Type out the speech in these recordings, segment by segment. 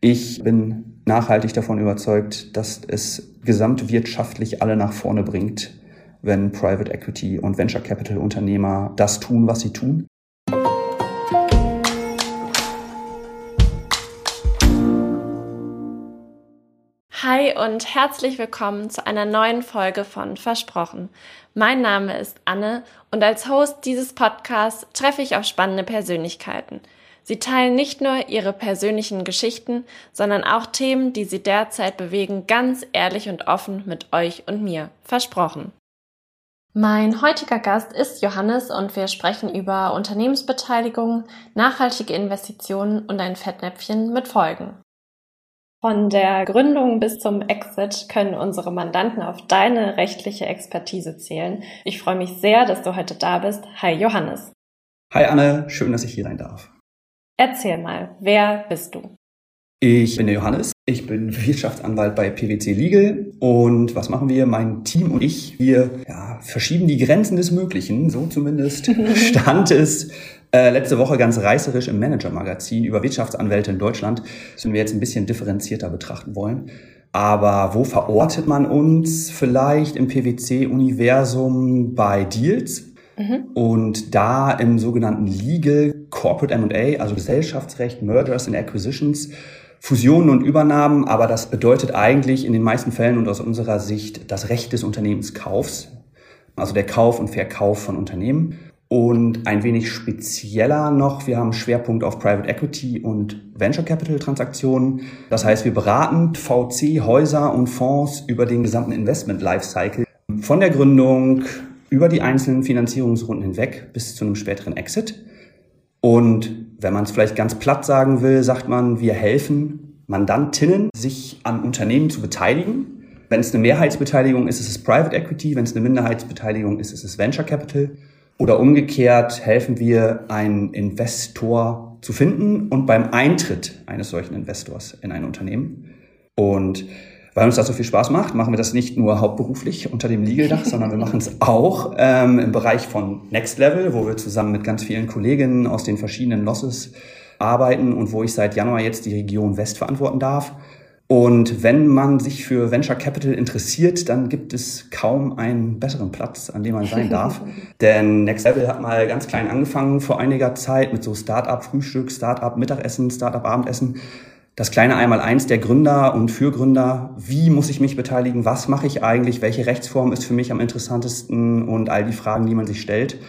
Ich bin nachhaltig davon überzeugt, dass es gesamtwirtschaftlich alle nach vorne bringt, wenn Private Equity und Venture Capital Unternehmer das tun, was sie tun. Hi und herzlich willkommen zu einer neuen Folge von Versprochen. Mein Name ist Anne und als Host dieses Podcasts treffe ich auf spannende Persönlichkeiten. Sie teilen nicht nur ihre persönlichen Geschichten, sondern auch Themen, die sie derzeit bewegen, ganz ehrlich und offen mit euch und mir. Versprochen. Mein heutiger Gast ist Johannes und wir sprechen über Unternehmensbeteiligung, nachhaltige Investitionen und ein Fettnäpfchen mit Folgen. Von der Gründung bis zum Exit können unsere Mandanten auf deine rechtliche Expertise zählen. Ich freue mich sehr, dass du heute da bist. Hi Johannes. Hi Anne, schön, dass ich hier sein darf. Erzähl mal, wer bist du? Ich bin der Johannes. Ich bin Wirtschaftsanwalt bei PwC Legal. Und was machen wir? Mein Team und ich, wir ja, verschieben die Grenzen des Möglichen. So zumindest stand es äh, letzte Woche ganz reißerisch im Manager-Magazin über Wirtschaftsanwälte in Deutschland, das wir jetzt ein bisschen differenzierter betrachten wollen. Aber wo verortet man uns vielleicht im PwC-Universum bei Deals? Mhm. Und da im sogenannten Legal Corporate M&A, also Gesellschaftsrecht, Mergers and Acquisitions, Fusionen und Übernahmen, aber das bedeutet eigentlich in den meisten Fällen und aus unserer Sicht das Recht des Unternehmenskaufs, also der Kauf und Verkauf von Unternehmen. Und ein wenig spezieller noch, wir haben Schwerpunkt auf Private Equity und Venture Capital Transaktionen. Das heißt, wir beraten VC, Häuser und Fonds über den gesamten Investment Lifecycle. Von der Gründung über die einzelnen Finanzierungsrunden hinweg bis zu einem späteren Exit. Und wenn man es vielleicht ganz platt sagen will, sagt man, wir helfen Mandantinnen, sich an Unternehmen zu beteiligen. Wenn es eine Mehrheitsbeteiligung ist, ist es Private Equity. Wenn es eine Minderheitsbeteiligung ist, ist es Venture Capital. Oder umgekehrt helfen wir, einen Investor zu finden und beim Eintritt eines solchen Investors in ein Unternehmen. Und weil uns das so viel Spaß macht, machen wir das nicht nur hauptberuflich unter dem Legal-Dach, sondern wir machen es auch ähm, im Bereich von Next Level, wo wir zusammen mit ganz vielen Kolleginnen aus den verschiedenen Losses arbeiten und wo ich seit Januar jetzt die Region West verantworten darf. Und wenn man sich für Venture Capital interessiert, dann gibt es kaum einen besseren Platz, an dem man sein darf. Denn Next Level hat mal ganz klein angefangen vor einiger Zeit mit so Startup-Frühstück, Startup-Mittagessen, Startup-Abendessen. Das kleine Einmal-Eins der Gründer und für Gründer. Wie muss ich mich beteiligen? Was mache ich eigentlich? Welche Rechtsform ist für mich am interessantesten? Und all die Fragen, die man sich stellt,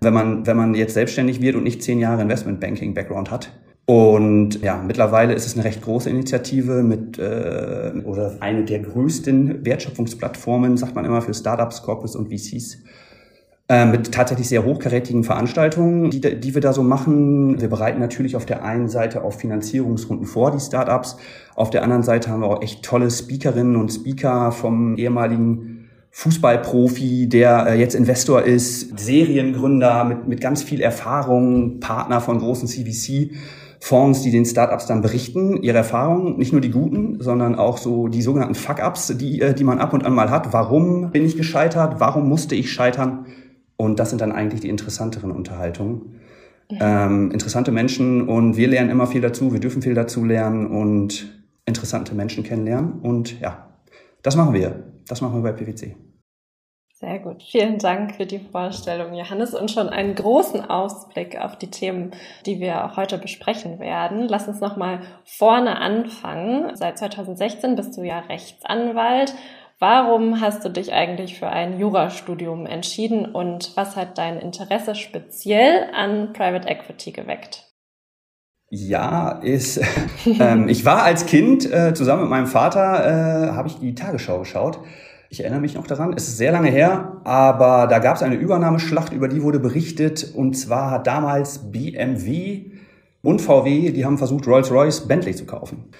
wenn man, wenn man jetzt selbstständig wird und nicht zehn Jahre Investmentbanking-Background hat. Und ja, mittlerweile ist es eine recht große Initiative mit äh, oder eine der größten Wertschöpfungsplattformen, sagt man immer, für Startups, Corporates und VCs. Äh, mit tatsächlich sehr hochkarätigen Veranstaltungen, die, die wir da so machen. Wir bereiten natürlich auf der einen Seite auf Finanzierungsrunden vor, die Startups. Auf der anderen Seite haben wir auch echt tolle Speakerinnen und Speaker vom ehemaligen Fußballprofi, der äh, jetzt Investor ist, Seriengründer mit, mit ganz viel Erfahrung, Partner von großen CVC. Fonds, die den Startups dann berichten, ihre Erfahrungen, nicht nur die guten, sondern auch so die sogenannten Fuck-ups, die, äh, die man ab und an mal hat. Warum bin ich gescheitert? Warum musste ich scheitern? Und das sind dann eigentlich die interessanteren Unterhaltungen. Ähm, interessante Menschen und wir lernen immer viel dazu, wir dürfen viel dazu lernen und interessante Menschen kennenlernen. Und ja, das machen wir. Das machen wir bei PwC. Sehr gut. Vielen Dank für die Vorstellung, Johannes, und schon einen großen Ausblick auf die Themen, die wir heute besprechen werden. Lass uns nochmal vorne anfangen. Seit 2016 bist du ja Rechtsanwalt. Warum hast du dich eigentlich für ein Jurastudium entschieden und was hat dein Interesse speziell an Private Equity geweckt? Ja, ist. ähm, ich war als Kind äh, zusammen mit meinem Vater, äh, habe ich die Tagesschau geschaut ich erinnere mich noch daran, es ist sehr lange her, aber da gab es eine Übernahmeschlacht, über die wurde berichtet. Und zwar hat damals BMW und VW, die haben versucht, Rolls-Royce Bentley zu kaufen.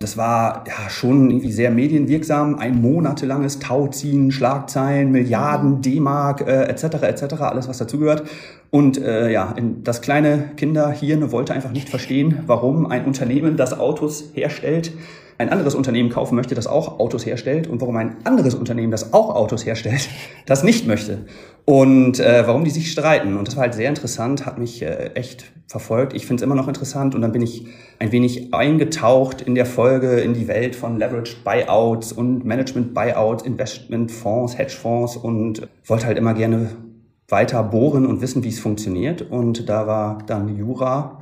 Das war ja schon irgendwie sehr medienwirksam, ein monatelanges Tauziehen, Schlagzeilen, Milliarden D-Mark äh, etc. etc. alles was dazugehört. Und äh, ja, das kleine Kinderhirn wollte einfach nicht verstehen, warum ein Unternehmen, das Autos herstellt, ein anderes Unternehmen kaufen möchte, das auch Autos herstellt und warum ein anderes Unternehmen, das auch Autos herstellt, das nicht möchte. Und äh, warum die sich streiten. Und das war halt sehr interessant, hat mich äh, echt verfolgt. Ich finde es immer noch interessant und dann bin ich ein wenig eingetaucht in der Folge in die Welt von Leveraged Buyouts und Management Buyouts, Investmentfonds, Hedgefonds und wollte halt immer gerne weiter bohren und wissen, wie es funktioniert. Und da war dann Jura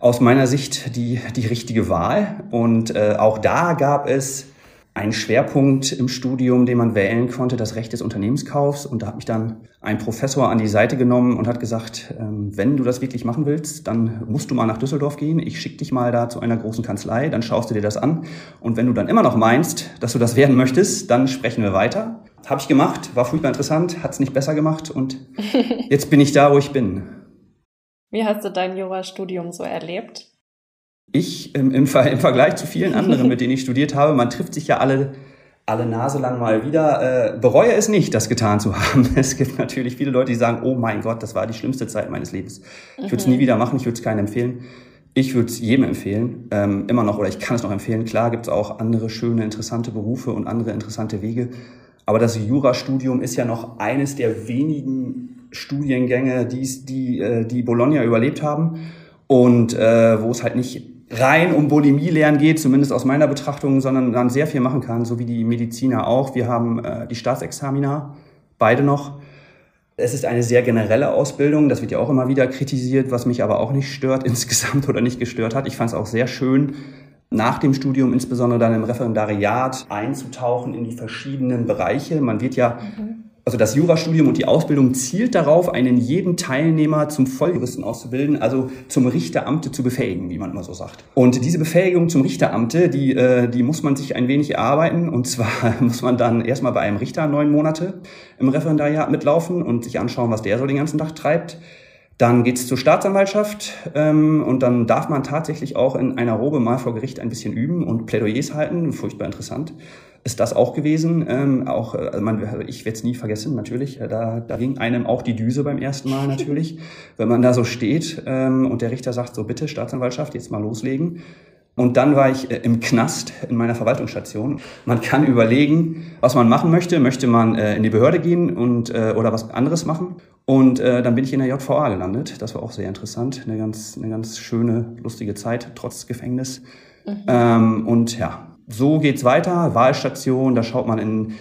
aus meiner Sicht die, die richtige Wahl. Und äh, auch da gab es einen Schwerpunkt im Studium, den man wählen konnte, das Recht des Unternehmenskaufs. Und da hat mich dann ein Professor an die Seite genommen und hat gesagt, ähm, wenn du das wirklich machen willst, dann musst du mal nach Düsseldorf gehen. Ich schicke dich mal da zu einer großen Kanzlei, dann schaust du dir das an. Und wenn du dann immer noch meinst, dass du das werden möchtest, dann sprechen wir weiter. Habe ich gemacht, war furchtbar interessant, hat es nicht besser gemacht und jetzt bin ich da, wo ich bin. Wie hast du dein Jurastudium so erlebt? Ich im, im, im, Vergleich zu vielen anderen, mit denen ich studiert habe, man trifft sich ja alle, alle Nase lang mal wieder, äh, bereue es nicht, das getan zu haben. Es gibt natürlich viele Leute, die sagen, oh mein Gott, das war die schlimmste Zeit meines Lebens. Ich würde es mhm. nie wieder machen, ich würde es keinem empfehlen. Ich würde es jedem empfehlen, ähm, immer noch, oder ich kann es noch empfehlen. Klar gibt es auch andere schöne, interessante Berufe und andere interessante Wege. Aber das Jurastudium ist ja noch eines der wenigen Studiengänge, die, die, äh, die Bologna überlebt haben und äh, wo es halt nicht rein um Bulimie lernen geht, zumindest aus meiner Betrachtung, sondern dann sehr viel machen kann, so wie die Mediziner auch. Wir haben äh, die Staatsexamina, beide noch. Es ist eine sehr generelle Ausbildung, das wird ja auch immer wieder kritisiert, was mich aber auch nicht stört insgesamt oder nicht gestört hat. Ich fand es auch sehr schön, nach dem Studium, insbesondere dann im Referendariat, einzutauchen in die verschiedenen Bereiche. Man wird ja mhm also das Jurastudium und die Ausbildung zielt darauf, einen jeden Teilnehmer zum Volljuristen auszubilden, also zum Richteramte zu befähigen, wie man immer so sagt. Und diese Befähigung zum Richteramte, die, äh, die muss man sich ein wenig erarbeiten. Und zwar muss man dann erstmal bei einem Richter neun Monate im Referendariat mitlaufen und sich anschauen, was der so den ganzen Tag treibt. Dann geht's zur Staatsanwaltschaft ähm, und dann darf man tatsächlich auch in einer Robe mal vor Gericht ein bisschen üben und Plädoyers halten. Furchtbar interessant ist das auch gewesen. Ähm, auch, äh, also man, ich werde es nie vergessen, natürlich. Äh, da, da ging einem auch die Düse beim ersten Mal natürlich, wenn man da so steht ähm, und der Richter sagt so, bitte Staatsanwaltschaft, jetzt mal loslegen. Und dann war ich äh, im Knast in meiner Verwaltungsstation. Man kann überlegen, was man machen möchte. Möchte man äh, in die Behörde gehen und äh, oder was anderes machen? Und äh, dann bin ich in der JVA gelandet. Das war auch sehr interessant. Eine ganz, eine ganz schöne, lustige Zeit, trotz Gefängnis. Mhm. Ähm, und ja, so geht's weiter. Wahlstation, da schaut man in,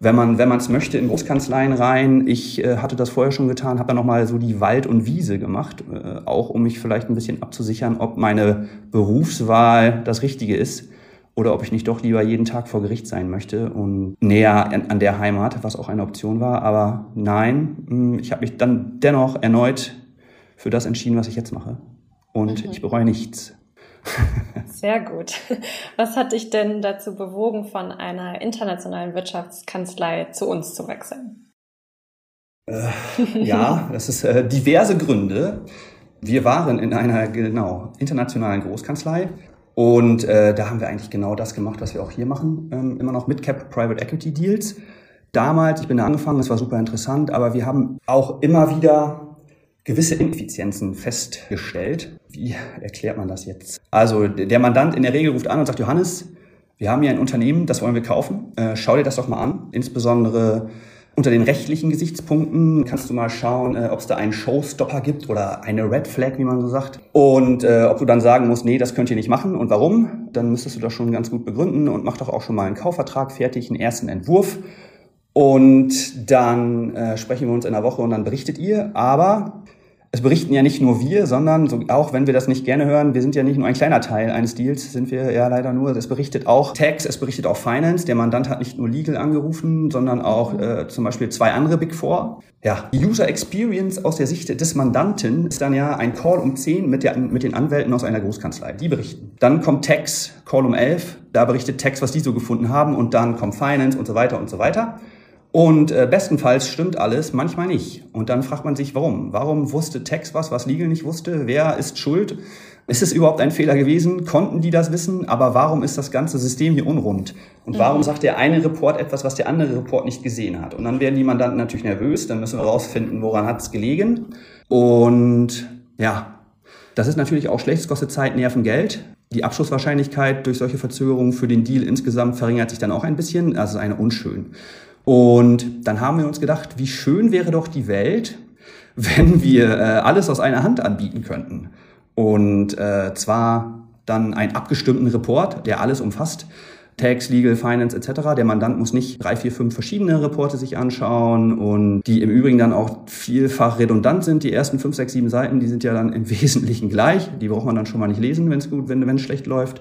wenn man wenn man es möchte, in Großkanzleien rein. Ich äh, hatte das vorher schon getan, habe dann nochmal so die Wald und Wiese gemacht, äh, auch um mich vielleicht ein bisschen abzusichern, ob meine Berufswahl das Richtige ist oder ob ich nicht doch lieber jeden Tag vor Gericht sein möchte und näher an, an der Heimat, was auch eine Option war. Aber nein, hm, ich habe mich dann dennoch erneut für das entschieden, was ich jetzt mache. Und mhm. ich bereue nichts. Sehr gut. Was hat dich denn dazu bewogen, von einer internationalen Wirtschaftskanzlei zu uns zu wechseln? Äh, ja, das ist äh, diverse Gründe. Wir waren in einer genau internationalen Großkanzlei und äh, da haben wir eigentlich genau das gemacht, was wir auch hier machen, ähm, immer noch Mid-Cap Private Equity Deals. Damals, ich bin da angefangen, es war super interessant, aber wir haben auch immer wieder gewisse Ineffizienzen festgestellt. Wie erklärt man das jetzt? Also der Mandant in der Regel ruft an und sagt, Johannes, wir haben hier ein Unternehmen, das wollen wir kaufen. Äh, schau dir das doch mal an. Insbesondere unter den rechtlichen Gesichtspunkten kannst du mal schauen, äh, ob es da einen Showstopper gibt oder eine Red Flag, wie man so sagt. Und äh, ob du dann sagen musst, nee, das könnt ihr nicht machen und warum, dann müsstest du das schon ganz gut begründen und mach doch auch schon mal einen Kaufvertrag fertig, einen ersten Entwurf. Und dann äh, sprechen wir uns in einer Woche und dann berichtet ihr. Aber es berichten ja nicht nur wir, sondern so, auch wenn wir das nicht gerne hören, wir sind ja nicht nur ein kleiner Teil eines Deals, sind wir ja leider nur. Es berichtet auch Tax, es berichtet auch Finance. Der Mandant hat nicht nur Legal angerufen, sondern auch äh, zum Beispiel zwei andere Big Four. Ja, User Experience aus der Sicht des Mandanten ist dann ja ein Call um 10 mit, der, mit den Anwälten aus einer Großkanzlei. Die berichten. Dann kommt Tax, Call um 11. Da berichtet Tax, was die so gefunden haben. Und dann kommt Finance und so weiter und so weiter. Und äh, bestenfalls stimmt alles, manchmal nicht. Und dann fragt man sich, warum? Warum wusste Tex was, was Legal nicht wusste? Wer ist schuld? Ist es überhaupt ein Fehler gewesen? Konnten die das wissen? Aber warum ist das ganze System hier unrund? Und warum mhm. sagt der eine Report etwas, was der andere Report nicht gesehen hat? Und dann werden die Mandanten natürlich nervös, dann müssen wir rausfinden, woran hat es gelegen. Und ja, das ist natürlich auch schlecht, es kostet Zeit, Nerven, Geld. Die Abschlusswahrscheinlichkeit durch solche Verzögerungen für den Deal insgesamt verringert sich dann auch ein bisschen, also eine unschön. Und dann haben wir uns gedacht, wie schön wäre doch die Welt, wenn wir äh, alles aus einer Hand anbieten könnten. Und äh, zwar dann einen abgestimmten Report, der alles umfasst. Tax, Legal, Finance etc. Der Mandant muss nicht drei, vier, fünf verschiedene Reporte sich anschauen und die im Übrigen dann auch vielfach redundant sind. Die ersten fünf, sechs, sieben Seiten, die sind ja dann im Wesentlichen gleich. Die braucht man dann schon mal nicht lesen, wenn es gut, wenn es schlecht läuft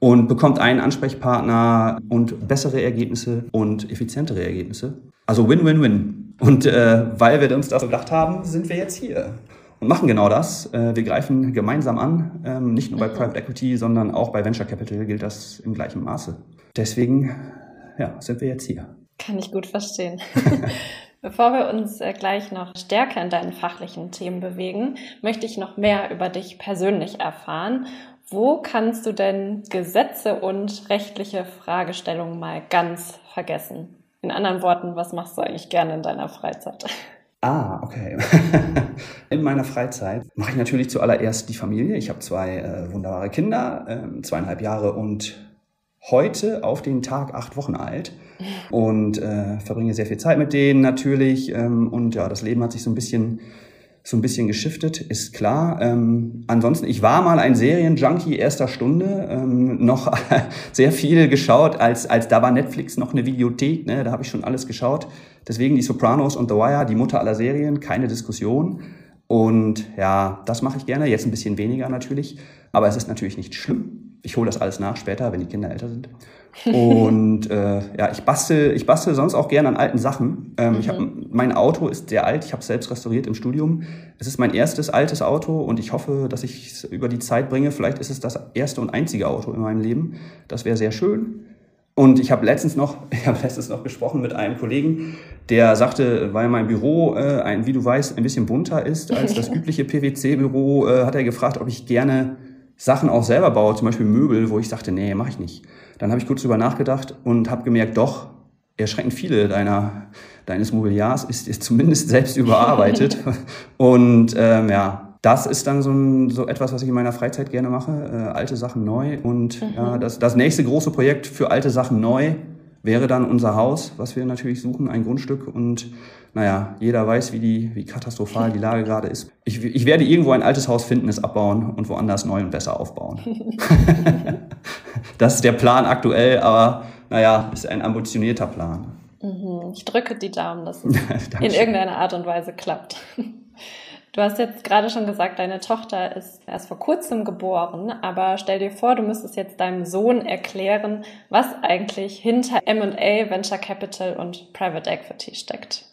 und bekommt einen Ansprechpartner und bessere Ergebnisse und effizientere Ergebnisse. Also Win-Win-Win. Und äh, weil wir uns das gedacht haben, sind wir jetzt hier und machen genau das. Äh, wir greifen gemeinsam an, ähm, nicht nur bei mhm. Private Equity, sondern auch bei Venture Capital gilt das im gleichen Maße. Deswegen ja, sind wir jetzt hier. Kann ich gut verstehen. Bevor wir uns äh, gleich noch stärker in deinen fachlichen Themen bewegen, möchte ich noch mehr über dich persönlich erfahren wo kannst du denn Gesetze und rechtliche Fragestellungen mal ganz vergessen? In anderen Worten, was machst du eigentlich gerne in deiner Freizeit? Ah, okay. In meiner Freizeit mache ich natürlich zuallererst die Familie. Ich habe zwei äh, wunderbare Kinder, äh, zweieinhalb Jahre und heute auf den Tag acht Wochen alt und äh, verbringe sehr viel Zeit mit denen natürlich. Ähm, und ja, das Leben hat sich so ein bisschen so ein bisschen geschiftet, ist klar. Ähm, ansonsten, ich war mal ein Serienjunkie erster Stunde, ähm, noch sehr viel geschaut, als, als da war Netflix noch eine Videothek, ne? da habe ich schon alles geschaut. Deswegen die Sopranos und The Wire, die Mutter aller Serien, keine Diskussion. Und ja, das mache ich gerne, jetzt ein bisschen weniger natürlich, aber es ist natürlich nicht schlimm. Ich hole das alles nach später, wenn die Kinder älter sind. Und äh, ja, ich bastel, ich bastel sonst auch gerne an alten Sachen. Ähm, mhm. ich hab, mein Auto ist sehr alt, ich habe es selbst restauriert im Studium. Es ist mein erstes altes Auto und ich hoffe, dass ich es über die Zeit bringe. Vielleicht ist es das erste und einzige Auto in meinem Leben. Das wäre sehr schön. Und ich habe letztens noch, ich habe letztens noch gesprochen mit einem Kollegen, der sagte, weil mein Büro, äh, ein, wie du weißt, ein bisschen bunter ist als das übliche PwC-Büro, äh, hat er gefragt, ob ich gerne Sachen auch selber baue, zum Beispiel Möbel, wo ich sagte, nee, mache ich nicht. Dann habe ich kurz drüber nachgedacht und habe gemerkt, doch, erschreckend viele deiner, deines Mobiliars ist, ist zumindest selbst überarbeitet. und ähm, ja, das ist dann so, ein, so etwas, was ich in meiner Freizeit gerne mache. Äh, alte Sachen neu. Und mhm. ja, das, das nächste große Projekt für alte Sachen neu wäre dann unser Haus, was wir natürlich suchen, ein Grundstück. Und naja, jeder weiß, wie, die, wie katastrophal die Lage gerade ist. Ich, ich werde irgendwo ein altes Haus finden, es abbauen und woanders neu und besser aufbauen. das ist der Plan aktuell, aber naja, ist ein ambitionierter Plan. Mhm. Ich drücke die Daumen, dass es in irgendeiner Art und Weise klappt. Du hast jetzt gerade schon gesagt, deine Tochter ist erst vor kurzem geboren, aber stell dir vor, du müsstest jetzt deinem Sohn erklären, was eigentlich hinter M&A, Venture Capital und Private Equity steckt.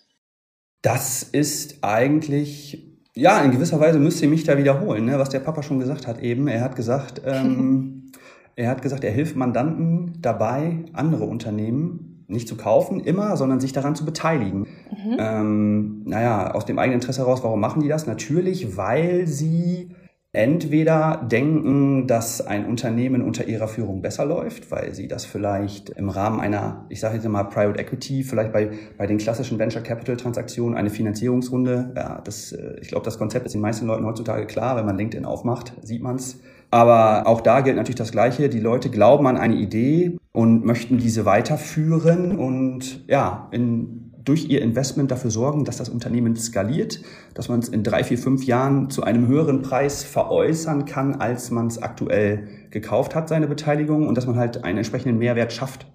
Das ist eigentlich ja, in gewisser Weise müsste ich mich da wiederholen, ne, was der Papa schon gesagt hat eben. Er hat gesagt, ähm, er hat gesagt, er hilft Mandanten dabei, andere Unternehmen nicht zu kaufen immer, sondern sich daran zu beteiligen. Mhm. Ähm, naja, aus dem eigenen Interesse heraus, warum machen die das? Natürlich, weil sie entweder denken, dass ein Unternehmen unter ihrer Führung besser läuft, weil sie das vielleicht im Rahmen einer, ich sage jetzt mal Private Equity, vielleicht bei, bei den klassischen Venture Capital Transaktionen eine Finanzierungsrunde, ja, das, äh, ich glaube, das Konzept ist den meisten Leuten heutzutage klar, wenn man LinkedIn aufmacht, sieht man's. Aber auch da gilt natürlich das Gleiche. Die Leute glauben an eine Idee und möchten diese weiterführen und ja, in, durch ihr Investment dafür sorgen, dass das Unternehmen skaliert, dass man es in drei, vier, fünf Jahren zu einem höheren Preis veräußern kann, als man es aktuell gekauft hat, seine Beteiligung, und dass man halt einen entsprechenden Mehrwert schafft.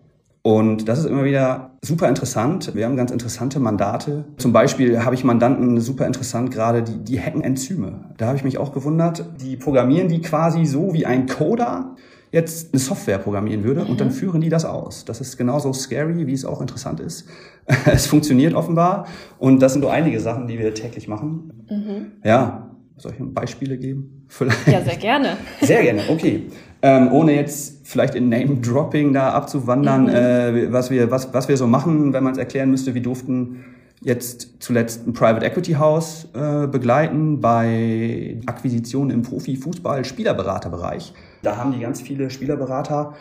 Und das ist immer wieder super interessant. Wir haben ganz interessante Mandate. Zum Beispiel habe ich Mandanten super interessant gerade, die, die hacken Enzyme. Da habe ich mich auch gewundert. Die programmieren die quasi so wie ein Coder jetzt eine Software programmieren würde mhm. und dann mhm. führen die das aus. Das ist genauso scary, wie es auch interessant ist. es funktioniert offenbar und das sind nur einige Sachen, die wir täglich machen. Mhm. Ja, soll ich Beispiele geben? Vielleicht? Ja, sehr gerne. Sehr gerne, okay. Ähm, ohne jetzt vielleicht in Name-Dropping da abzuwandern, mhm. äh, was, wir, was, was wir so machen, wenn man es erklären müsste, wir durften jetzt zuletzt ein Private Equity House äh, begleiten bei Akquisitionen im Profi-Fußball-Spielerberaterbereich. Da haben die ganz viele Spielerberater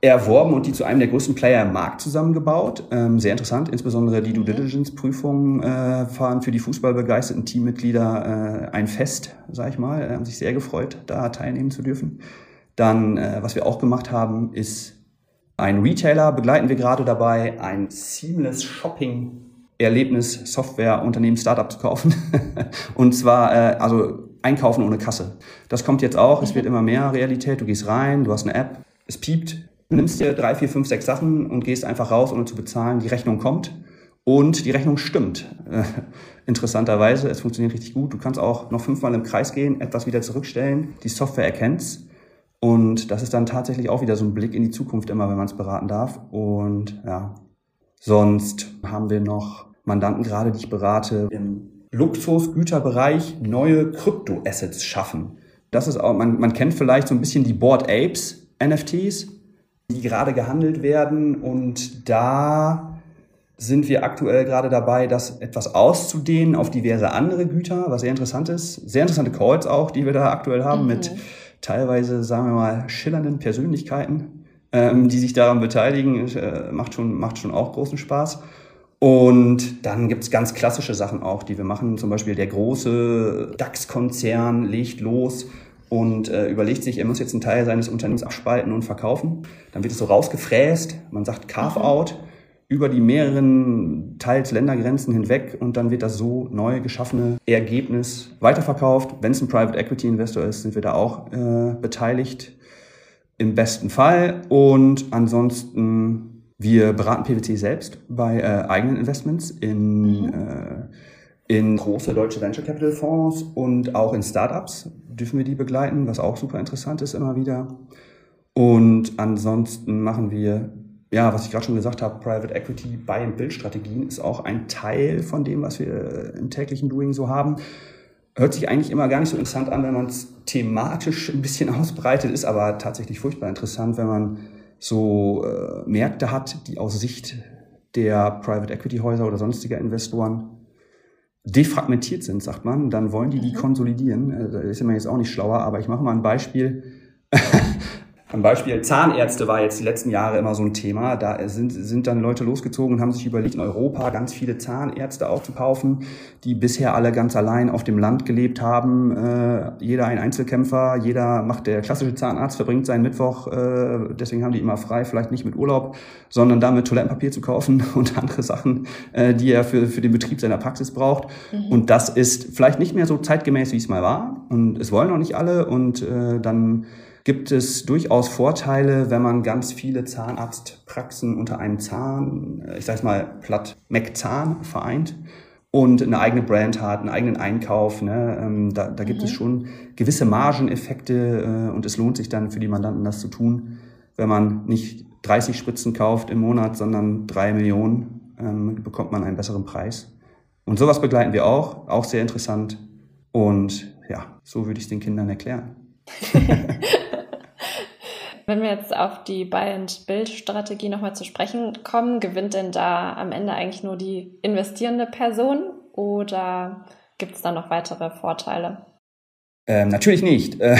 erworben und die zu einem der größten Player im Markt zusammengebaut. Ähm, sehr interessant, insbesondere die Due mhm. Diligence-Prüfungen äh, fahren für die fußballbegeisterten Teammitglieder äh, ein Fest, sag ich mal. Haben sich sehr gefreut, da teilnehmen zu dürfen. Dann, äh, was wir auch gemacht haben, ist ein Retailer begleiten wir gerade dabei, ein Seamless Shopping Erlebnis Software Unternehmen Startup zu kaufen. und zwar äh, also einkaufen ohne Kasse. Das kommt jetzt auch, es wird immer mehr Realität. Du gehst rein, du hast eine App, es piept, du nimmst dir drei, vier, fünf, sechs Sachen und gehst einfach raus, ohne zu bezahlen. Die Rechnung kommt und die Rechnung stimmt. Äh, interessanterweise, es funktioniert richtig gut. Du kannst auch noch fünfmal im Kreis gehen, etwas wieder zurückstellen. Die Software erkennt's. Und das ist dann tatsächlich auch wieder so ein Blick in die Zukunft immer, wenn man es beraten darf. Und ja, sonst haben wir noch Mandanten gerade, die ich berate, im Luxusgüterbereich neue Kryptoassets schaffen. Das ist auch, man, man kennt vielleicht so ein bisschen die Board Apes NFTs, die gerade gehandelt werden. Und da sind wir aktuell gerade dabei, das etwas auszudehnen auf diverse andere Güter, was sehr interessant ist. Sehr interessante Calls auch, die wir da aktuell haben mhm. mit teilweise, sagen wir mal, schillernden Persönlichkeiten, ähm, die sich daran beteiligen, äh, macht, schon, macht schon auch großen Spaß. Und dann gibt's ganz klassische Sachen auch, die wir machen. Zum Beispiel der große DAX-Konzern legt los und äh, überlegt sich, er muss jetzt einen Teil seines Unternehmens abspalten und verkaufen. Dann wird es so rausgefräst, man sagt Carve-out. Über die mehreren teils Ländergrenzen hinweg und dann wird das so neu geschaffene Ergebnis weiterverkauft. Wenn es ein Private Equity Investor ist, sind wir da auch äh, beteiligt im besten Fall und ansonsten wir beraten PwC selbst bei äh, eigenen Investments in, äh, in große deutsche Venture Capital Fonds und auch in Startups dürfen wir die begleiten, was auch super interessant ist immer wieder. Und ansonsten machen wir ja, was ich gerade schon gesagt habe, Private Equity Buy and Build Strategien ist auch ein Teil von dem, was wir im täglichen Doing so haben. Hört sich eigentlich immer gar nicht so interessant an, wenn man es thematisch ein bisschen ausbreitet, ist aber tatsächlich furchtbar interessant, wenn man so äh, Märkte hat, die aus Sicht der Private Equity Häuser oder sonstiger Investoren defragmentiert sind, sagt man, dann wollen die die mhm. konsolidieren. Äh, da ist man jetzt auch nicht schlauer, aber ich mache mal ein Beispiel. Ein Beispiel, Zahnärzte war jetzt die letzten Jahre immer so ein Thema. Da sind, sind dann Leute losgezogen und haben sich überlegt, in Europa ganz viele Zahnärzte aufzukaufen, die bisher alle ganz allein auf dem Land gelebt haben. Äh, jeder ein Einzelkämpfer, jeder macht, der klassische Zahnarzt verbringt seinen Mittwoch, äh, deswegen haben die immer frei, vielleicht nicht mit Urlaub, sondern damit Toilettenpapier zu kaufen und andere Sachen, äh, die er für, für den Betrieb seiner Praxis braucht. Mhm. Und das ist vielleicht nicht mehr so zeitgemäß, wie es mal war. Und es wollen auch nicht alle. Und äh, dann gibt es durchaus Vorteile, wenn man ganz viele Zahnarztpraxen unter einem Zahn, ich sage mal platt, McZahn vereint und eine eigene Brand hat, einen eigenen Einkauf. Ne? Ähm, da, da gibt mhm. es schon gewisse Margeneffekte äh, und es lohnt sich dann für die Mandanten, das zu tun, wenn man nicht 30 Spritzen kauft im Monat, sondern drei Millionen, ähm, bekommt man einen besseren Preis. Und sowas begleiten wir auch, auch sehr interessant. Und ja, so würde ich es den Kindern erklären. Wenn wir jetzt auf die Buy-and-Build-Strategie nochmal zu sprechen kommen, gewinnt denn da am Ende eigentlich nur die investierende Person oder gibt es da noch weitere Vorteile? Ähm, natürlich nicht. Äh,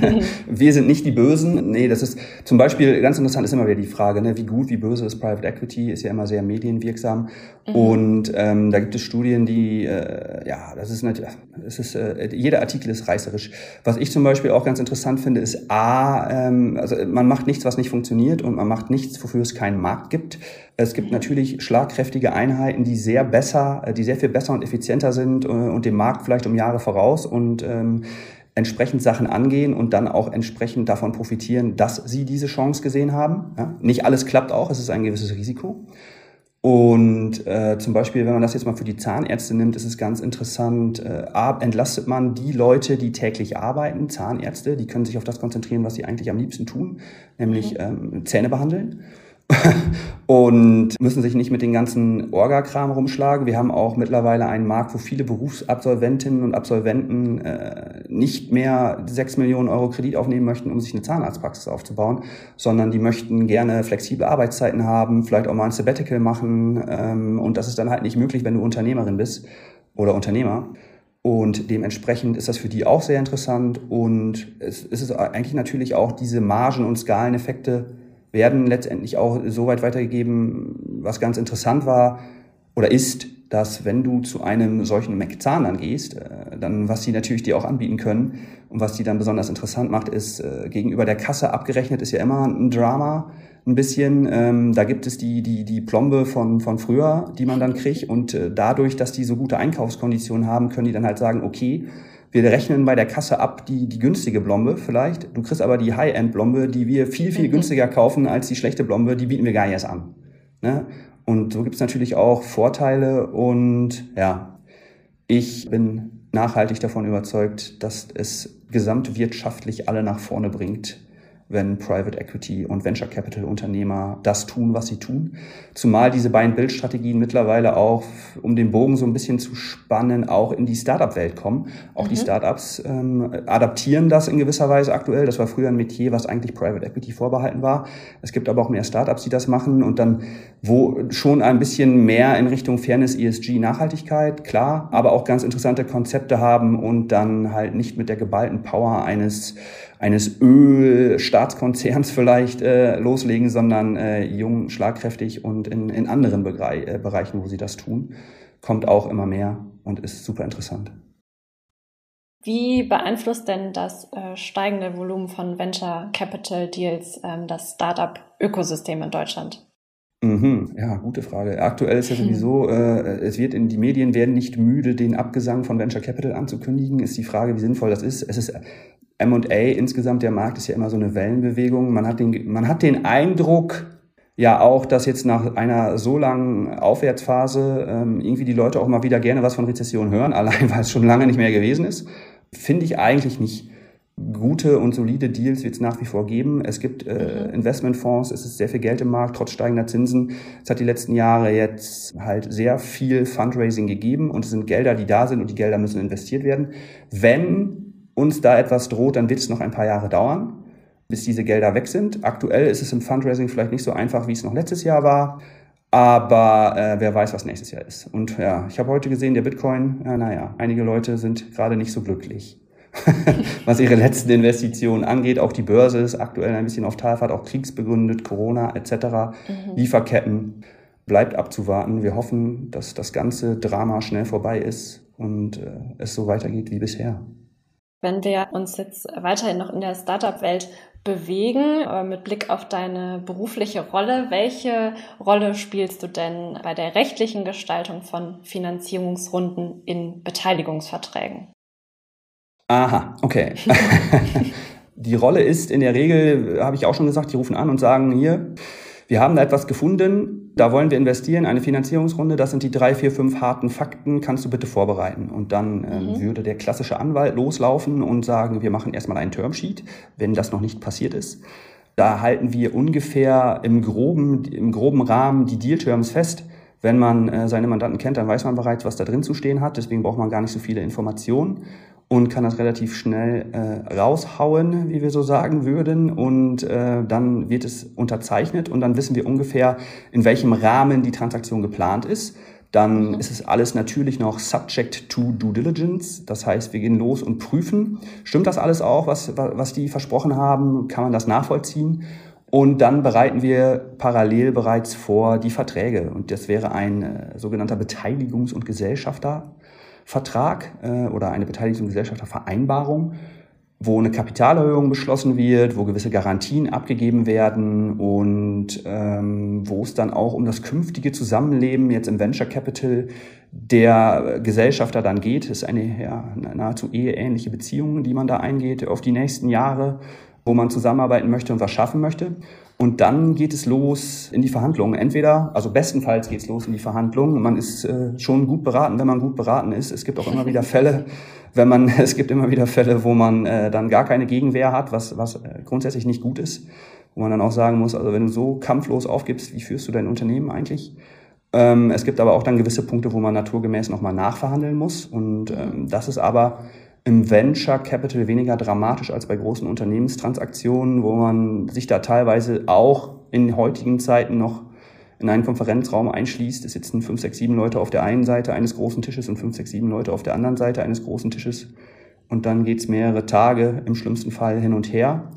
wir sind nicht die Bösen. Nee, das ist zum Beispiel ganz interessant ist immer wieder die Frage, ne, wie gut, wie böse ist Private Equity, ist ja immer sehr medienwirksam. Mhm. Und ähm, da gibt es Studien, die, äh, ja, das ist natürlich, das ist, äh, jeder Artikel ist reißerisch. Was ich zum Beispiel auch ganz interessant finde, ist A, ähm, also man macht nichts, was nicht funktioniert und man macht nichts, wofür es keinen Markt gibt. Es gibt natürlich schlagkräftige Einheiten, die sehr besser, äh, die sehr viel besser und effizienter sind äh, und dem Markt vielleicht um Jahre voraus und ähm, entsprechend Sachen angehen und dann auch entsprechend davon profitieren, dass sie diese Chance gesehen haben. Ja? Nicht alles klappt auch, es ist ein gewisses Risiko. Und äh, zum Beispiel, wenn man das jetzt mal für die Zahnärzte nimmt, ist es ganz interessant, äh, entlastet man die Leute, die täglich arbeiten, Zahnärzte, die können sich auf das konzentrieren, was sie eigentlich am liebsten tun, nämlich mhm. ähm, Zähne behandeln. und müssen sich nicht mit den ganzen Orgakram rumschlagen. Wir haben auch mittlerweile einen Markt, wo viele Berufsabsolventinnen und Absolventen äh, nicht mehr sechs Millionen Euro Kredit aufnehmen möchten, um sich eine Zahnarztpraxis aufzubauen, sondern die möchten gerne flexible Arbeitszeiten haben, vielleicht auch mal ein Sabbatical machen. Ähm, und das ist dann halt nicht möglich, wenn du Unternehmerin bist oder Unternehmer. Und dementsprechend ist das für die auch sehr interessant. Und es ist eigentlich natürlich auch diese Margen- und Skaleneffekte, werden letztendlich auch so weit weitergegeben, was ganz interessant war. oder ist, dass wenn du zu einem solchen McZahn dann gehst, äh, dann was sie natürlich dir auch anbieten können und was die dann besonders interessant macht, ist äh, gegenüber der Kasse abgerechnet ist ja immer ein Drama ein bisschen. Ähm, da gibt es die, die, die Plombe von, von früher, die man dann kriegt. Und äh, dadurch, dass die so gute Einkaufskonditionen haben, können die dann halt sagen, okay, wir rechnen bei der Kasse ab die, die günstige Blombe vielleicht. Du kriegst aber die High-End-Blombe, die wir viel, viel mhm. günstiger kaufen als die schlechte Blombe, die bieten wir gar nicht erst an. Ne? Und so gibt es natürlich auch Vorteile und ja, ich bin nachhaltig davon überzeugt, dass es gesamtwirtschaftlich alle nach vorne bringt, wenn Private Equity und Venture Capital Unternehmer das tun, was sie tun. Zumal diese beiden Bildstrategien mittlerweile auch, um den Bogen so ein bisschen zu spannen, auch in die Startup-Welt kommen. Auch mhm. die Startups ähm, adaptieren das in gewisser Weise aktuell. Das war früher ein Metier, was eigentlich Private Equity vorbehalten war. Es gibt aber auch mehr Startups, die das machen und dann wo schon ein bisschen mehr in Richtung Fairness, ESG, Nachhaltigkeit, klar, aber auch ganz interessante Konzepte haben und dann halt nicht mit der geballten Power eines eines Ölstaatskonzerns vielleicht äh, loslegen, sondern äh, jung, schlagkräftig und in, in anderen Bereich, äh, Bereichen, wo sie das tun, kommt auch immer mehr und ist super interessant. Wie beeinflusst denn das äh, steigende Volumen von Venture Capital Deals ähm, das Startup-Ökosystem in Deutschland? Mhm, ja, gute Frage. Aktuell ist ja sowieso, äh, es wird in die Medien werden nicht müde, den Abgesang von Venture Capital anzukündigen. Ist die Frage, wie sinnvoll das ist. Es ist M&A insgesamt, der Markt ist ja immer so eine Wellenbewegung. Man hat den, man hat den Eindruck, ja auch, dass jetzt nach einer so langen Aufwärtsphase ähm, irgendwie die Leute auch mal wieder gerne was von Rezession hören, allein weil es schon lange nicht mehr gewesen ist. Finde ich eigentlich nicht. Gute und solide Deals wird es nach wie vor geben. Es gibt äh, mhm. Investmentfonds, es ist sehr viel Geld im Markt, trotz steigender Zinsen. Es hat die letzten Jahre jetzt halt sehr viel Fundraising gegeben und es sind Gelder, die da sind und die Gelder müssen investiert werden. Wenn uns da etwas droht, dann wird es noch ein paar Jahre dauern, bis diese Gelder weg sind. Aktuell ist es im Fundraising vielleicht nicht so einfach, wie es noch letztes Jahr war. Aber äh, wer weiß, was nächstes Jahr ist. Und ja, ich habe heute gesehen, der Bitcoin, ja, naja, einige Leute sind gerade nicht so glücklich, was ihre letzten Investitionen angeht. Auch die Börse ist aktuell ein bisschen auf Talfahrt, auch kriegsbegründet, Corona etc., mhm. Lieferketten. Bleibt abzuwarten. Wir hoffen, dass das ganze Drama schnell vorbei ist und äh, es so weitergeht wie bisher. Wenn wir uns jetzt weiterhin noch in der Startup-Welt bewegen, mit Blick auf deine berufliche Rolle, welche Rolle spielst du denn bei der rechtlichen Gestaltung von Finanzierungsrunden in Beteiligungsverträgen? Aha, okay. die Rolle ist in der Regel, habe ich auch schon gesagt, die rufen an und sagen hier, wir haben da etwas gefunden, da wollen wir investieren, eine Finanzierungsrunde, das sind die drei, vier, fünf harten Fakten, kannst du bitte vorbereiten. Und dann mhm. würde der klassische Anwalt loslaufen und sagen, wir machen erstmal einen Termsheet, wenn das noch nicht passiert ist. Da halten wir ungefähr im groben, im groben Rahmen die Deal-Terms fest. Wenn man äh, seine Mandanten kennt, dann weiß man bereits, was da drin zu stehen hat. Deswegen braucht man gar nicht so viele Informationen und kann das relativ schnell äh, raushauen, wie wir so sagen würden. Und äh, dann wird es unterzeichnet und dann wissen wir ungefähr, in welchem Rahmen die Transaktion geplant ist. Dann mhm. ist es alles natürlich noch subject to due diligence. Das heißt, wir gehen los und prüfen, stimmt das alles auch, was, was die versprochen haben? Kann man das nachvollziehen? Und dann bereiten wir parallel bereits vor die Verträge. Und das wäre ein äh, sogenannter Beteiligungs- und Gesellschafter. Vertrag äh, oder eine Beteiligungs- und Gesellschaftervereinbarung, wo eine Kapitalerhöhung beschlossen wird, wo gewisse Garantien abgegeben werden und ähm, wo es dann auch um das künftige Zusammenleben jetzt im Venture Capital der Gesellschafter dann geht. Das ist eine ja, nahezu eheähnliche Beziehung, die man da eingeht auf die nächsten Jahre, wo man zusammenarbeiten möchte und was schaffen möchte. Und dann geht es los in die Verhandlungen. Entweder, also bestenfalls geht es los in die Verhandlungen. Man ist äh, schon gut beraten, wenn man gut beraten ist. Es gibt auch immer wieder Fälle, wenn man, es gibt immer wieder Fälle, wo man äh, dann gar keine Gegenwehr hat, was, was äh, grundsätzlich nicht gut ist. Wo man dann auch sagen muss, also wenn du so kampflos aufgibst, wie führst du dein Unternehmen eigentlich? Ähm, es gibt aber auch dann gewisse Punkte, wo man naturgemäß nochmal nachverhandeln muss. Und ähm, das ist aber im Venture Capital weniger dramatisch als bei großen Unternehmenstransaktionen, wo man sich da teilweise auch in heutigen Zeiten noch in einen Konferenzraum einschließt. Es sitzen fünf, sechs, sieben Leute auf der einen Seite eines großen Tisches und fünf, sechs, sieben Leute auf der anderen Seite eines großen Tisches. Und dann geht's mehrere Tage im schlimmsten Fall hin und her.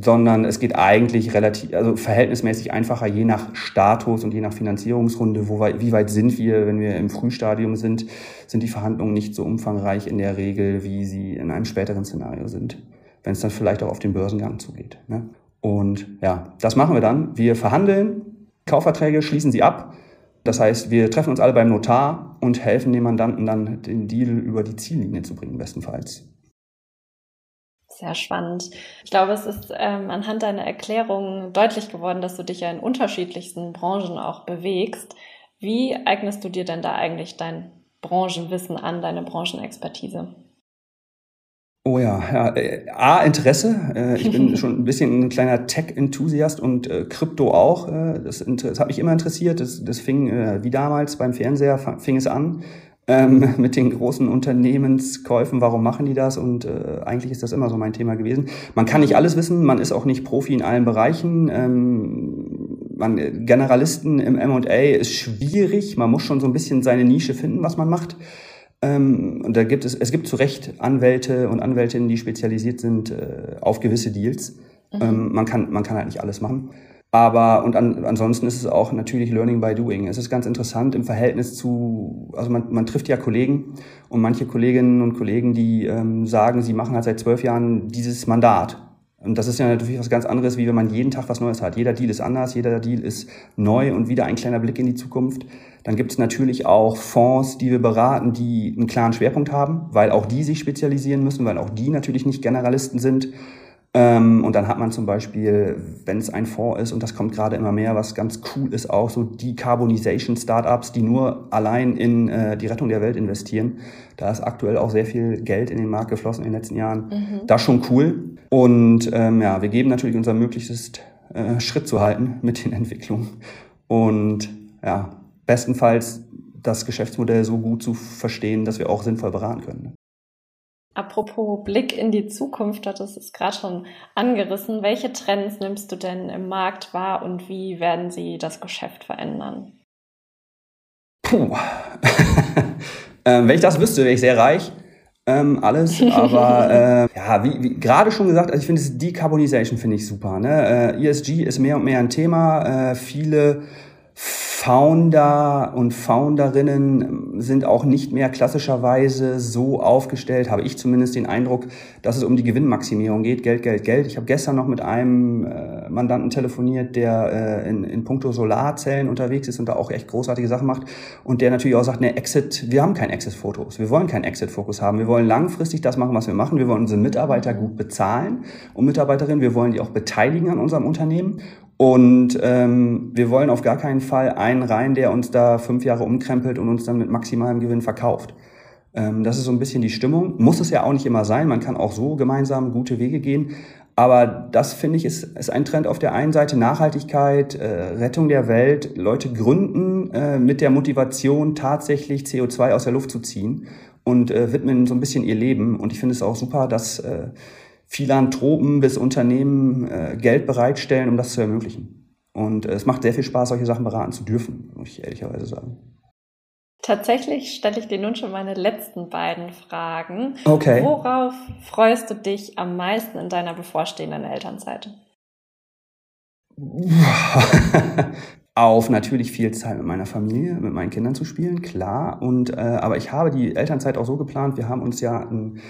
Sondern es geht eigentlich relativ, also verhältnismäßig einfacher, je nach Status und je nach Finanzierungsrunde, wo weit, wie weit sind wir, wenn wir im Frühstadium sind, sind die Verhandlungen nicht so umfangreich in der Regel, wie sie in einem späteren Szenario sind, wenn es dann vielleicht auch auf den Börsengang zugeht. Ne? Und ja, das machen wir dann. Wir verhandeln, Kaufverträge schließen sie ab. Das heißt, wir treffen uns alle beim Notar und helfen dem Mandanten dann, den Deal über die Ziellinie zu bringen, bestenfalls. Sehr spannend. Ich glaube, es ist ähm, anhand deiner Erklärung deutlich geworden, dass du dich ja in unterschiedlichsten Branchen auch bewegst. Wie eignest du dir denn da eigentlich dein Branchenwissen an, deine Branchenexpertise? Oh ja, ja äh, A, Interesse. Äh, ich bin schon ein bisschen ein kleiner Tech-Enthusiast und äh, Krypto auch. Äh, das, das hat mich immer interessiert. Das, das fing, äh, wie damals beim Fernseher, fing es an ähm, mit den großen Unternehmenskäufen, warum machen die das? Und äh, eigentlich ist das immer so mein Thema gewesen. Man kann nicht alles wissen, man ist auch nicht Profi in allen Bereichen. Ähm, man, Generalisten im M&A ist schwierig, man muss schon so ein bisschen seine Nische finden, was man macht. Ähm, und da gibt es, es gibt zu Recht Anwälte und Anwältinnen, die spezialisiert sind äh, auf gewisse Deals. Mhm. Ähm, man, kann, man kann halt nicht alles machen. Aber und an, ansonsten ist es auch natürlich Learning by Doing. Es ist ganz interessant im Verhältnis zu, also man, man trifft ja Kollegen und manche Kolleginnen und Kollegen, die ähm, sagen, sie machen halt seit zwölf Jahren dieses Mandat. Und das ist ja natürlich was ganz anderes, wie wenn man jeden Tag was Neues hat. Jeder Deal ist anders, jeder Deal ist neu und wieder ein kleiner Blick in die Zukunft. Dann gibt es natürlich auch Fonds, die wir beraten, die einen klaren Schwerpunkt haben, weil auch die sich spezialisieren müssen, weil auch die natürlich nicht Generalisten sind. Ähm, und dann hat man zum Beispiel, wenn es ein Fonds ist, und das kommt gerade immer mehr, was ganz cool ist, auch so Decarbonization-Startups, die nur allein in äh, die Rettung der Welt investieren. Da ist aktuell auch sehr viel Geld in den Markt geflossen in den letzten Jahren. Mhm. Das schon cool. Und ähm, ja, wir geben natürlich unser Möglichstes, äh, Schritt zu halten mit den Entwicklungen. Und ja, bestenfalls das Geschäftsmodell so gut zu verstehen, dass wir auch sinnvoll beraten können. Apropos Blick in die Zukunft, das ist gerade schon angerissen. Welche Trends nimmst du denn im Markt wahr und wie werden sie das Geschäft verändern? Puh. ähm, wenn ich das wüsste, wäre ich sehr reich. Ähm, alles, aber äh, ja, wie, wie gerade schon gesagt, also ich finde das Decarbonization finde ich super. Ne? Äh, ESG ist mehr und mehr ein Thema. Äh, viele Founder und Founderinnen sind auch nicht mehr klassischerweise so aufgestellt, habe ich zumindest den Eindruck, dass es um die Gewinnmaximierung geht, Geld, Geld, Geld. Ich habe gestern noch mit einem äh, Mandanten telefoniert, der äh, in, in puncto Solarzellen unterwegs ist und da auch echt großartige Sachen macht und der natürlich auch sagt, ne, Exit, wir haben kein Exit-Fotos, wir wollen keinen Exit-Fokus haben, wir wollen langfristig das machen, was wir machen, wir wollen unsere Mitarbeiter gut bezahlen und Mitarbeiterinnen, wir wollen die auch beteiligen an unserem Unternehmen und ähm, wir wollen auf gar keinen Fall einen rein, der uns da fünf Jahre umkrempelt und uns dann mit maximalem Gewinn verkauft. Ähm, das ist so ein bisschen die Stimmung. Muss es ja auch nicht immer sein. Man kann auch so gemeinsam gute Wege gehen. Aber das finde ich ist, ist ein Trend auf der einen Seite Nachhaltigkeit, äh, Rettung der Welt. Leute gründen äh, mit der Motivation tatsächlich CO2 aus der Luft zu ziehen und äh, widmen so ein bisschen ihr Leben. Und ich finde es auch super, dass äh, Philanthropen bis Unternehmen äh, Geld bereitstellen, um das zu ermöglichen. Und äh, es macht sehr viel Spaß, solche Sachen beraten zu dürfen, muss ich ehrlicherweise sagen. Tatsächlich stelle ich dir nun schon meine letzten beiden Fragen. Okay. Worauf freust du dich am meisten in deiner bevorstehenden Elternzeit? auf natürlich viel Zeit mit meiner Familie, mit meinen Kindern zu spielen, klar. Und äh, aber ich habe die Elternzeit auch so geplant. Wir haben uns ja ein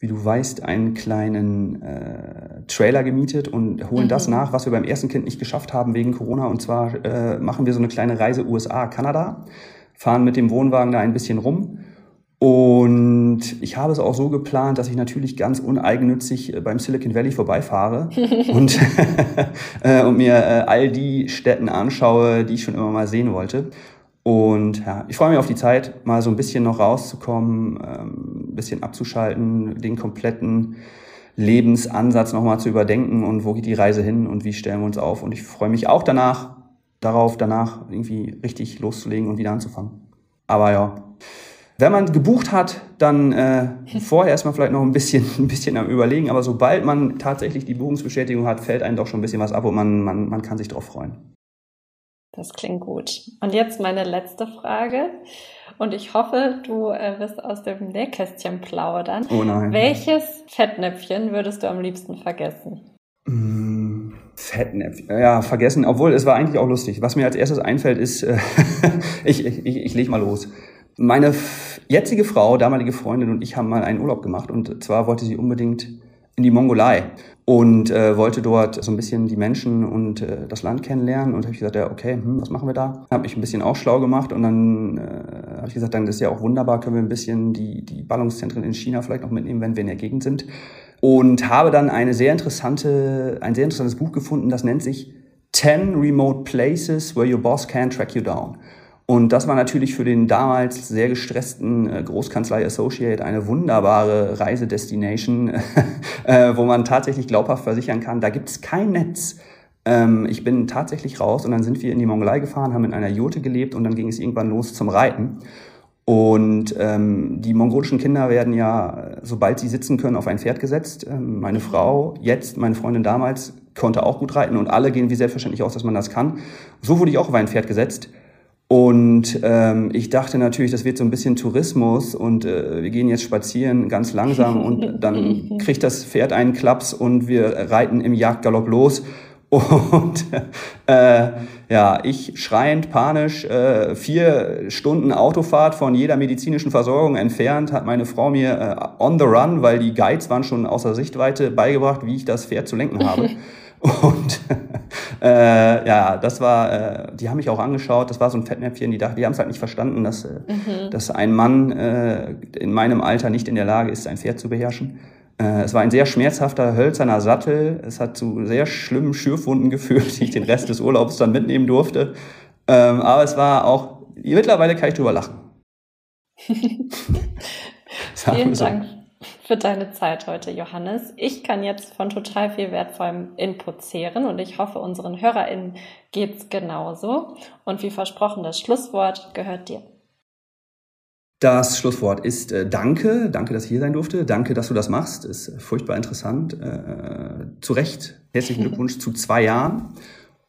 wie du weißt, einen kleinen äh, Trailer gemietet und holen mhm. das nach, was wir beim ersten Kind nicht geschafft haben wegen Corona. Und zwar äh, machen wir so eine kleine Reise USA, Kanada, fahren mit dem Wohnwagen da ein bisschen rum. Und ich habe es auch so geplant, dass ich natürlich ganz uneigennützig äh, beim Silicon Valley vorbeifahre und, äh, und mir äh, all die Städten anschaue, die ich schon immer mal sehen wollte. Und ja, ich freue mich auf die Zeit, mal so ein bisschen noch rauszukommen, ähm, ein bisschen abzuschalten, den kompletten Lebensansatz nochmal zu überdenken und wo geht die Reise hin und wie stellen wir uns auf. Und ich freue mich auch danach, darauf, danach irgendwie richtig loszulegen und wieder anzufangen. Aber ja, wenn man gebucht hat, dann äh, vorher erstmal vielleicht noch ein bisschen, ein bisschen am Überlegen. Aber sobald man tatsächlich die Buchungsbestätigung hat, fällt einem doch schon ein bisschen was ab und man, man, man kann sich darauf freuen. Das klingt gut. Und jetzt meine letzte Frage. Und ich hoffe, du äh, wirst aus dem Nähkästchen plaudern. Oh nein. Welches Fettnäpfchen würdest du am liebsten vergessen? Mm Fettnäpfchen. Ja, vergessen. Obwohl, es war eigentlich auch lustig. Was mir als erstes einfällt, ist, äh, ich, ich, ich, ich leg mal los. Meine jetzige Frau, damalige Freundin und ich haben mal einen Urlaub gemacht. Und zwar wollte sie unbedingt in die Mongolei und äh, wollte dort so ein bisschen die Menschen und äh, das Land kennenlernen. Und habe ich gesagt, ja, okay, hm, was machen wir da? Habe mich ein bisschen auch schlau gemacht und dann äh, habe ich gesagt, dann ist ja auch wunderbar, können wir ein bisschen die, die Ballungszentren in China vielleicht noch mitnehmen, wenn wir in der Gegend sind. Und habe dann eine sehr interessante, ein sehr interessantes Buch gefunden, das nennt sich 10 Remote Places Where Your Boss Can Track You Down. Und das war natürlich für den damals sehr gestressten äh, Großkanzlei Associate eine wunderbare Reisedestination, äh, wo man tatsächlich glaubhaft versichern kann, da gibt es kein Netz. Ähm, ich bin tatsächlich raus und dann sind wir in die Mongolei gefahren, haben in einer Jurte gelebt und dann ging es irgendwann los zum Reiten. Und ähm, die mongolischen Kinder werden ja, sobald sie sitzen können, auf ein Pferd gesetzt. Ähm, meine Frau, jetzt, meine Freundin damals, konnte auch gut reiten und alle gehen wie selbstverständlich aus, dass man das kann. So wurde ich auch auf ein Pferd gesetzt. Und ähm, ich dachte natürlich, das wird so ein bisschen Tourismus und äh, wir gehen jetzt spazieren ganz langsam und dann kriegt das Pferd einen Klaps und wir reiten im Jagdgalopp los. Und äh, ja, ich schreiend, panisch, äh, vier Stunden Autofahrt von jeder medizinischen Versorgung entfernt, hat meine Frau mir äh, on the run, weil die Guides waren schon außer Sichtweite, beigebracht, wie ich das Pferd zu lenken habe. Und äh, ja, das war, äh, die haben mich auch angeschaut, das war so ein Fettnäpfchen, die dachten, die haben es halt nicht verstanden, dass, äh, mhm. dass ein Mann äh, in meinem Alter nicht in der Lage ist, ein Pferd zu beherrschen. Äh, es war ein sehr schmerzhafter hölzerner Sattel. Es hat zu sehr schlimmen Schürfwunden geführt, die ich den Rest des Urlaubs dann mitnehmen durfte. Ähm, aber es war auch, mittlerweile kann ich drüber lachen. Vielen Dank für deine Zeit heute, Johannes. Ich kann jetzt von total viel wertvollem Input zehren und ich hoffe, unseren HörerInnen geht's genauso. Und wie versprochen, das Schlusswort gehört dir. Das Schlusswort ist äh, Danke. Danke, dass ich hier sein durfte. Danke, dass du das machst. Ist furchtbar interessant. Äh, zu Recht. Herzlichen Glückwunsch zu zwei Jahren.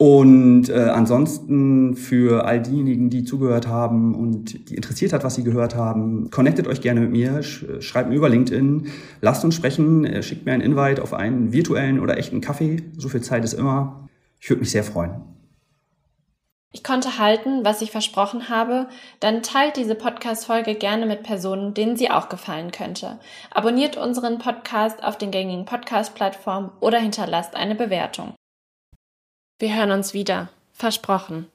Und äh, ansonsten für all diejenigen, die zugehört haben und die interessiert hat, was sie gehört haben, connectet euch gerne mit mir, sch schreibt mir über LinkedIn, lasst uns sprechen, äh, schickt mir einen Invite auf einen virtuellen oder echten Kaffee. So viel Zeit ist immer. Ich würde mich sehr freuen. Ich konnte halten, was ich versprochen habe, dann teilt diese Podcast-Folge gerne mit Personen, denen sie auch gefallen könnte. Abonniert unseren Podcast auf den gängigen Podcast-Plattformen oder hinterlasst eine Bewertung. Wir hören uns wieder. Versprochen.